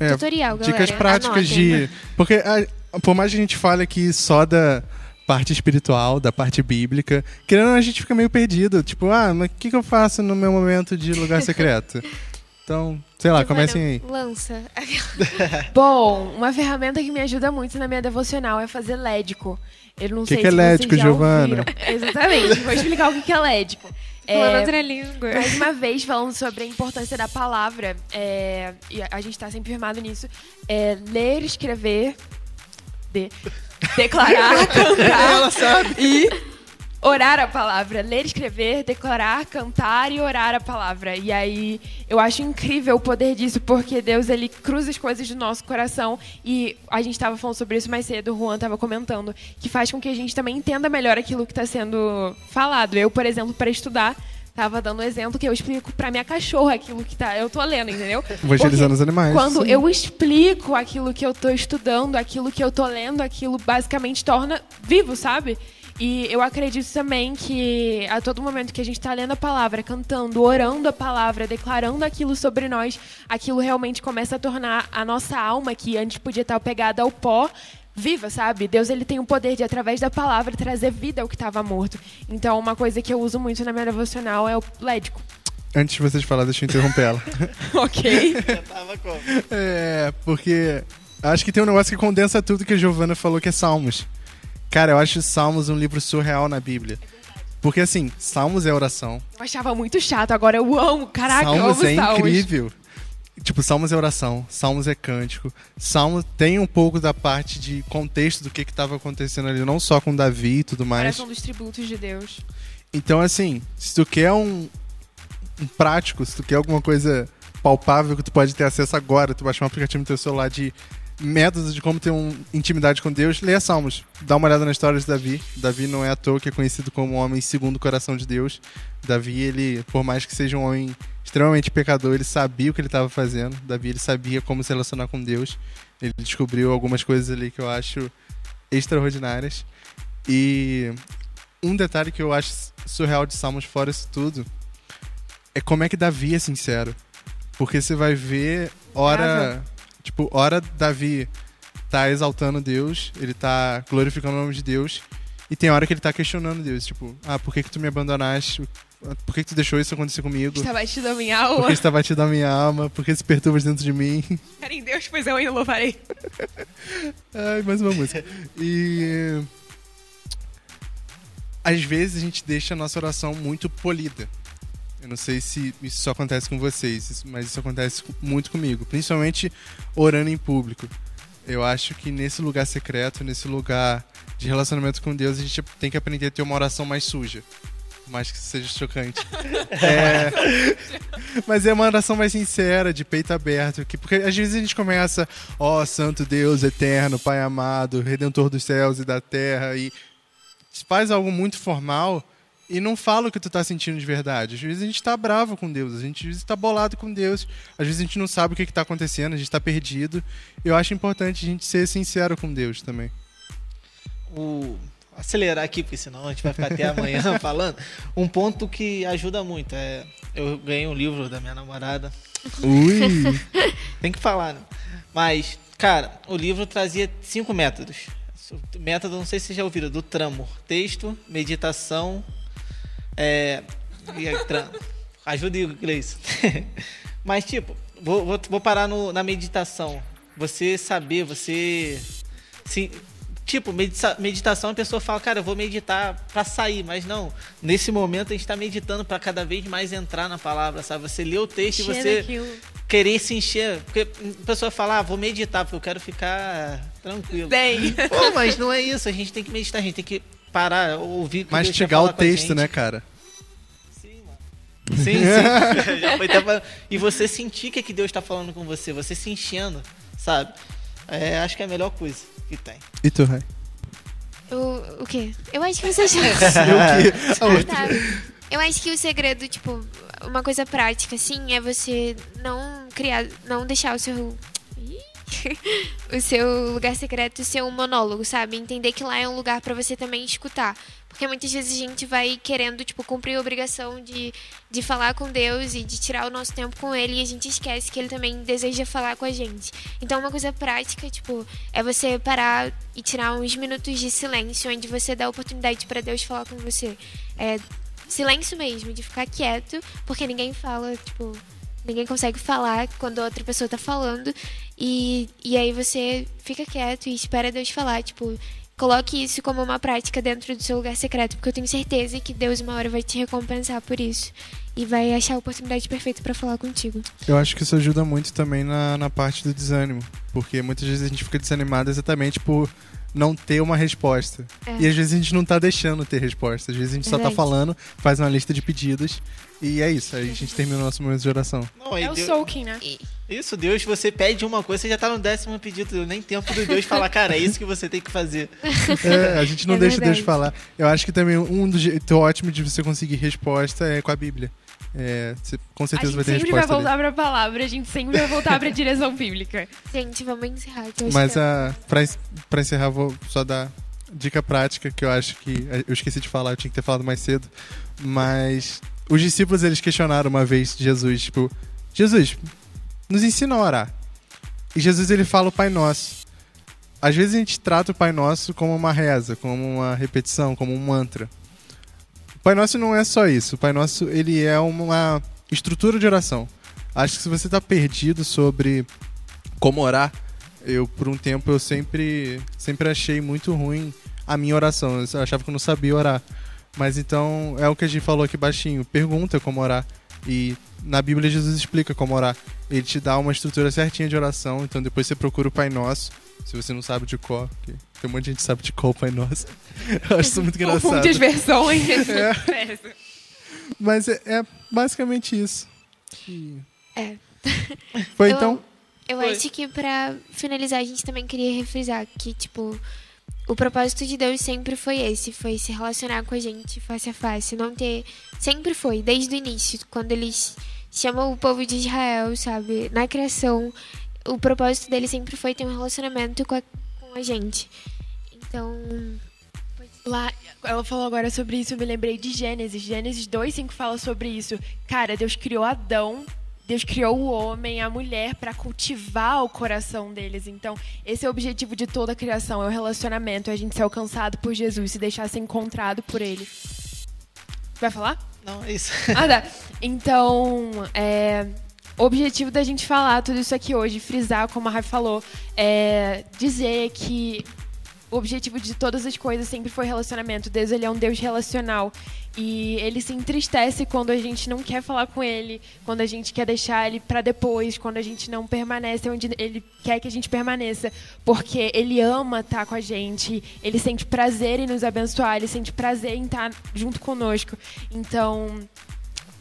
É, tutorial, galera. Dicas práticas Anotem. de. Porque ah, por mais que a gente fale aqui só da parte espiritual, da parte bíblica, querendo ou não, a gente fica meio perdido. Tipo, ah, mas o que, que eu faço no meu momento de lugar secreto? Então, sei lá, comecem aí. Lança. Bom, uma ferramenta que me ajuda muito na minha devocional é fazer lédico. Eu não Que sei que é se lédico, vocês já Giovana? ouviram. Exatamente. Vou explicar o que é lédico. Falando É, outra língua. mais uma vez, falando sobre a importância da palavra, é, e a gente está sempre firmado nisso, é ler, escrever, de, declarar, cantar Ela sabe. e orar a palavra. Ler, escrever, declarar, cantar e orar a palavra. E aí, eu acho incrível o poder disso, porque Deus, ele cruza as coisas do nosso coração. E a gente estava falando sobre isso mais cedo, o Juan estava comentando, que faz com que a gente também entenda melhor aquilo que está sendo falado. Eu, por exemplo, para estudar, Tava dando um exemplo que eu explico pra minha cachorra aquilo que tá, eu tô lendo, entendeu? Evangelizando os animais. Quando Sim. eu explico aquilo que eu tô estudando, aquilo que eu tô lendo, aquilo basicamente torna vivo, sabe? E eu acredito também que a todo momento que a gente tá lendo a palavra, cantando, orando a palavra, declarando aquilo sobre nós, aquilo realmente começa a tornar a nossa alma, que antes podia estar pegada ao pó, viva, sabe? Deus ele tem o poder de através da palavra trazer vida ao que estava morto. Então, uma coisa que eu uso muito na minha devocional é o lédico. Antes de vocês falar, deixa eu interromper ela. ok. Já tava como? É, porque acho que tem um negócio que condensa tudo que a Giovana falou, que é Salmos. Cara, eu acho Salmos um livro surreal na Bíblia. Porque assim, Salmos é oração. Eu achava muito chato, agora eu amo. Caraca, eu Salmos amo é Salmos. incrível. Tipo, Salmos é oração, Salmos é cântico. Salmos tem um pouco da parte de contexto do que estava acontecendo ali, não só com Davi e tudo mais. Parece um dos tributos de Deus. Então, assim, se tu quer um, um prático, se tu quer alguma coisa palpável que tu pode ter acesso agora, tu baixa um aplicativo no teu celular de métodos de como ter uma intimidade com Deus, leia Salmos. Dá uma olhada na história de Davi. Davi não é à toa que é conhecido como um homem segundo o coração de Deus. Davi, ele, por mais que seja um homem extremamente pecador, ele sabia o que ele estava fazendo. Davi, ele sabia como se relacionar com Deus. Ele descobriu algumas coisas ali que eu acho extraordinárias. E um detalhe que eu acho surreal de Salmos fora isso tudo é como é que Davi é sincero. Porque você vai ver, ora. Tipo, ora Davi tá exaltando Deus, ele tá glorificando o nome de Deus. E tem hora que ele tá questionando Deus, tipo, ah, por que que tu me abandonaste? Por que que tu deixou isso acontecer comigo? Está batido a minha Por alma. que está batido a minha alma? Por que se perturbas dentro de mim? Quero em Deus, pois eu ainda louvarei. Ai, mais uma música. E. Às vezes a gente deixa a nossa oração muito polida. Eu não sei se isso só acontece com vocês, mas isso acontece muito comigo. Principalmente orando em público. Eu acho que nesse lugar secreto, nesse lugar de relacionamento com Deus, a gente tem que aprender a ter uma oração mais suja. Por mais que seja chocante. É, mas é uma oração mais sincera, de peito aberto. Que, porque às vezes a gente começa, ó, Santo Deus eterno, Pai amado, Redentor dos céus e da terra, e faz algo muito formal e não fala o que tu tá sentindo de verdade. Às vezes a gente tá bravo com Deus, a gente às vezes tá bolado com Deus, às vezes a gente não sabe o que, que tá acontecendo, a gente tá perdido. Eu acho importante a gente ser sincero com Deus também. o acelerar aqui, porque senão a gente vai ficar até amanhã falando. Um ponto que ajuda muito é eu ganhei um livro da minha namorada. Ui! Tem que falar, né? Mas, cara, o livro trazia cinco métodos. Método, não sei se vocês já ouviram, do tramo. Texto, meditação, é... e Ajuda aí, Gleice. Mas, tipo, vou, vou, vou parar no- na meditação. Você saber, você... Se, tipo, medita- meditação, a pessoa fala, cara, eu vou meditar pra sair. Mas não, nesse momento a gente tá meditando pra cada vez mais entrar na palavra, sabe? Você lê o texto e você daquilo. querer se encher. Porque a pessoa fala, ah, vou meditar, porque eu quero ficar tranquilo. Bem. Pô, mas não é isso. A gente tem que meditar, a gente tem que parar, ouvir. o que Mastigar o texto, né, cara? Sim, mano. Sim, sim. E você sentir que, é que Deus tá falando com você, você se enchendo, sabe? É, acho que é a melhor coisa que tem. E tu, Rai? O, o quê? Eu acho que você já. Eu que? Tá. Eu acho que o segredo, tipo, uma coisa prática, assim, é você não criar, não deixar o seu. Ih. o seu lugar secreto ser um monólogo, sabe? Entender que lá é um lugar pra você também escutar. Porque muitas vezes a gente vai querendo, tipo, cumprir a obrigação de, de falar com Deus e de tirar o nosso tempo com Ele e a gente esquece que Ele também deseja falar com a gente. Então, uma coisa prática, tipo, é você parar e tirar uns minutos de silêncio onde você dá oportunidade pra Deus falar com você. É silêncio mesmo, de ficar quieto, porque ninguém fala, tipo, ninguém consegue falar quando a outra pessoa tá falando. E, e aí você fica quieto e espera Deus falar, tipo, coloque isso como uma prática dentro do seu lugar secreto, porque eu tenho certeza que Deus uma hora vai te recompensar por isso e vai achar a oportunidade perfeita pra falar contigo. Eu acho que isso ajuda muito também na, na parte do desânimo. Porque muitas vezes a gente fica desanimado exatamente por não ter uma resposta. É. E às vezes a gente não tá deixando ter resposta. Às vezes a gente só tá Verdade. falando, faz uma lista de pedidos. E é isso. Aí a gente termina o nosso momento de oração. Não, É o Deus- soaking, né? Isso, Deus, você pede uma coisa, você já tá no décimo pedido. Nem tempo do Deus falar, cara, é isso que você tem que fazer. É, a gente não É deixa Deus verdade. falar. Eu acho que também um dos jeitos ótimos de você conseguir resposta é com a Bíblia. É, você com A certeza gente vai ter sempre vai resposta ali. voltar pra palavra, a gente sempre vai voltar pra direção bíblica. Gente, vamos encerrar. Mas é- a, pra, pra encerrar, vou só dar dica prática que eu acho que eu esqueci de falar, eu tinha que ter falado mais cedo. Mas os discípulos eles questionaram uma vez Jesus, tipo, Jesus, nos ensina a orar. E Jesus ele fala o Pai Nosso. Às vezes a gente trata o Pai Nosso como uma reza, como uma repetição, como um mantra. O Pai Nosso não é só isso. O Pai Nosso ele é uma estrutura de oração. Acho que se você está perdido sobre como orar, eu por um tempo eu sempre sempre achei muito ruim a minha oração. Eu achava que eu não sabia orar. Mas então é o que a gente falou aqui baixinho. Pergunta como orar. E na Bíblia Jesus explica como orar. Ele te dá uma estrutura certinha de oração. Então depois você procura o Pai Nosso. Se você não sabe de porque tem um monte de gente que sabe de cor o Pai Nosso. Eu acho isso muito engraçado. Confunde as versões. É. Mas é, é basicamente isso. E- É. Foi Eu- então. Eu Foi. acho que pra finalizar, a gente também queria refrisar que, tipo, o propósito de Deus sempre foi esse, foi se relacionar com a gente face a face, não ter. Sempre foi, desde o início, quando eles chamam o povo de Israel, sabe? Na criação, o propósito dele sempre foi ter um relacionamento com a, com a gente. Então. Lá, ela falou agora sobre isso, eu me lembrei de Gênesis. Gênesis 2:5 fala sobre isso. Cara, Deus criou Adão, Deus criou o homem, a mulher para cultivar o coração deles. Então, esse é o objetivo de toda a criação, é o relacionamento, é a gente ser alcançado por Jesus, se deixar ser encontrado por ele. Vai falar? Não, é isso. Ah, tá. Então, é, o objetivo da gente falar tudo isso aqui hoje, frisar, como a Rafa falou, é dizer que o objetivo de todas as coisas sempre foi relacionamento. Deus, ele é um Deus relacional. E ele se entristece quando a gente não quer falar com ele, quando a gente quer deixar ele para depois, quando a gente não permanece onde ele quer que a gente permaneça, porque ele ama estar com a gente, ele sente prazer em nos abençoar, ele sente prazer em estar junto conosco. Então,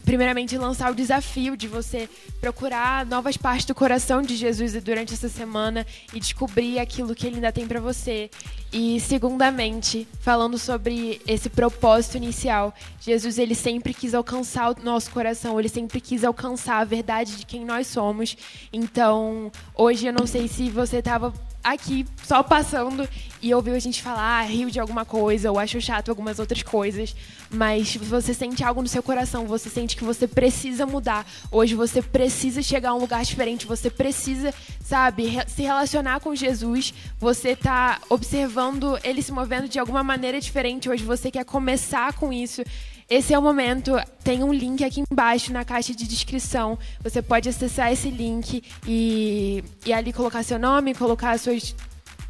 primeiramente lançar o desafio de você procurar novas partes do coração de Jesus durante essa semana e descobrir aquilo que ele ainda tem para você. E segundamente, falando sobre esse propósito inicial, Jesus ele sempre quis alcançar o nosso coração, ele sempre quis alcançar a verdade de quem nós somos. Então, hoje eu não sei se você estava aqui só passando e ouviu a gente falar, ah, riu de alguma coisa ou achou chato algumas outras coisas, mas você sente algo no seu coração, você sente que você precisa mudar. Hoje você precisa chegar a um lugar diferente, você precisa, sabe, se relacionar com Jesus. Você tá observando ele se movendo de alguma maneira diferente. Hoje você quer começar com isso. Esse é o momento. Tem um link aqui embaixo na caixa de descrição. Você pode acessar esse link e, e ali colocar seu nome, colocar as suas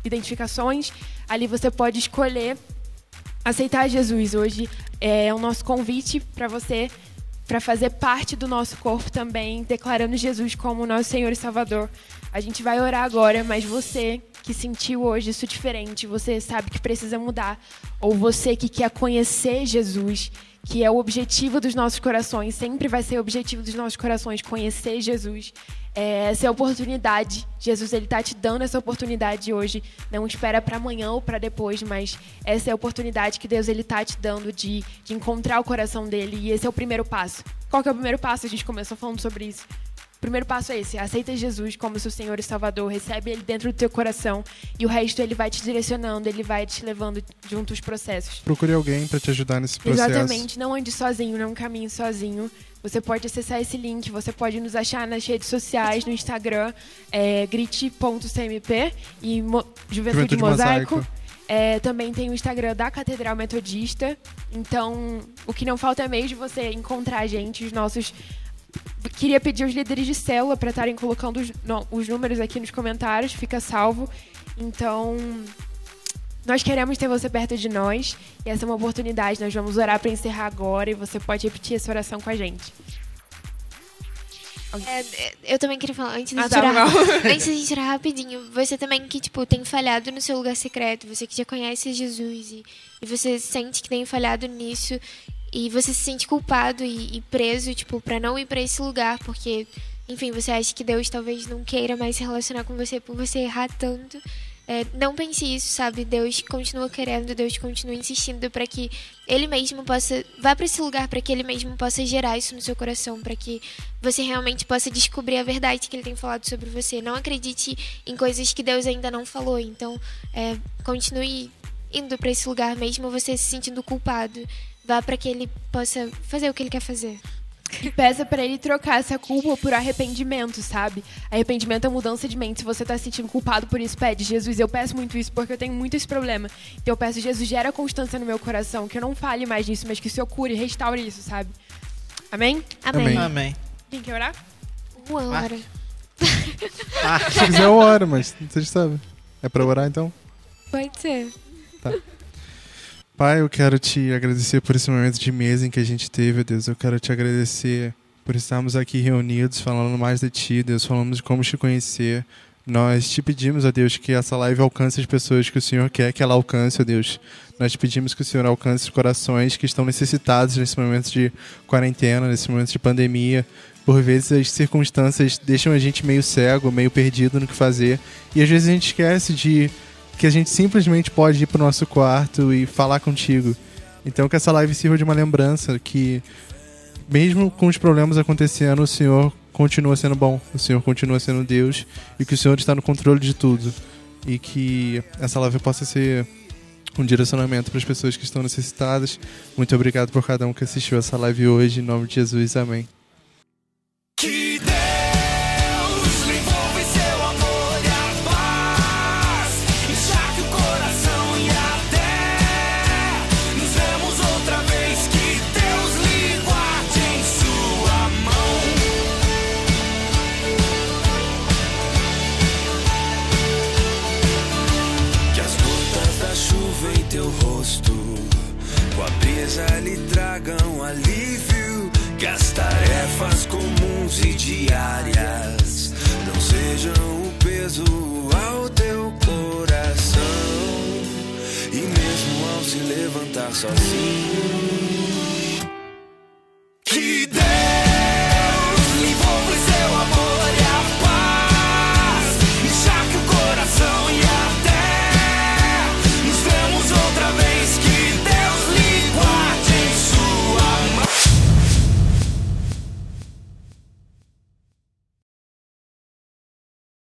identificações. Ali você pode escolher aceitar Jesus. Hoje é o nosso convite para você para fazer parte do nosso corpo também, declarando Jesus como nosso Senhor e Salvador. A gente vai orar agora, mas você que sentiu hoje isso diferente, você sabe que precisa mudar, ou você que quer conhecer Jesus, que é o objetivo dos nossos corações, sempre vai ser o objetivo dos nossos corações conhecer Jesus. É, essa é a oportunidade. Jesus ele tá te dando essa oportunidade hoje. Não espera para amanhã ou para depois, mas essa é a oportunidade que Deus ele tá te dando de, de encontrar o coração dele. E esse é o primeiro passo. Qual que é o primeiro passo? A gente começou falando sobre isso. O primeiro passo é esse: aceita Jesus como seu Senhor e Salvador, recebe Ele dentro do teu coração e o resto Ele vai te direcionando, Ele vai te levando junto os processos. Procure alguém para te ajudar nesse processo. Exatamente, não ande sozinho, não caminhe sozinho. Você pode acessar esse link, você pode nos achar nas redes sociais, no Instagram, é, grit.cmp e Mo- Juventude, Juventude Mosaico. Mosaico. É, também tem o Instagram da Catedral Metodista. Então, o que não falta é meio de você encontrar a gente, os nossos. Queria pedir aos líderes de célula para estarem colocando os, no- os números aqui nos comentários, fica salvo. Então, nós queremos ter você perto de nós e essa é uma oportunidade. Nós vamos orar para encerrar agora e você pode repetir essa oração com a gente. É, é, eu também queria falar, antes de Ah, tá, tirar, legal. antes de tirar rapidinho, você também que, tipo, tem falhado no seu lugar secreto, você que já conhece Jesus e, e você sente que tem falhado nisso e você se sente culpado e, e preso, tipo, pra não ir pra esse lugar, porque, enfim, você acha que Deus talvez não queira mais se relacionar com você por você errar tanto. É, não pense isso, sabe? Deus continua querendo, Deus continua insistindo para que Ele mesmo possa. Vá para esse lugar para que Ele mesmo possa gerar isso no seu coração, para que você realmente possa descobrir a verdade que Ele tem falado sobre você. Não acredite em coisas que Deus ainda não falou. Então, é, continue indo para esse lugar, mesmo você se sentindo culpado. Vá para que Ele possa fazer o que Ele quer fazer. E peça para ele trocar essa culpa por arrependimento, sabe? Arrependimento é mudança de mente. Se você tá se sentindo culpado por isso, pede, Jesus, eu peço muito isso porque eu tenho muito esse problema. Então eu peço, Jesus, gera constância no meu coração, que eu não fale mais nisso, mas que o Senhor cure, restaure isso, sabe? Amém? Amém. Amém. Quem quer orar? Uma hora. Ah, Se quiser, eu oro, mas vocês sabem. É pra orar então? Pode ser. Pai, eu quero te agradecer por esse momento de mesa em que a gente teve, Deus. Eu quero te agradecer por estarmos aqui reunidos, falando mais de ti, Deus, falando de como te conhecer. Nós te pedimos, ó Deus, que essa live alcance as pessoas que o Senhor quer que ela alcance, ó Deus. Nós te pedimos que o Senhor alcance os corações que estão necessitados nesse momento de quarentena, nesse momento de pandemia. Por vezes as circunstâncias deixam a gente meio cego, meio perdido no que fazer. E às vezes a gente esquece de que a gente simplesmente pode ir pro nosso quarto e falar contigo. Então que essa live sirva de uma lembrança que mesmo com os problemas acontecendo, o Senhor continua sendo bom, o Senhor continua sendo Deus e que o Senhor está no controle de tudo. E que essa live possa ser um direcionamento para as pessoas que estão necessitadas. Muito obrigado por cada um que assistiu essa live hoje. Em nome de Jesus, amém. tarefas comuns e diárias não sejam o peso ao teu coração. E mesmo ao se levantar sozinho.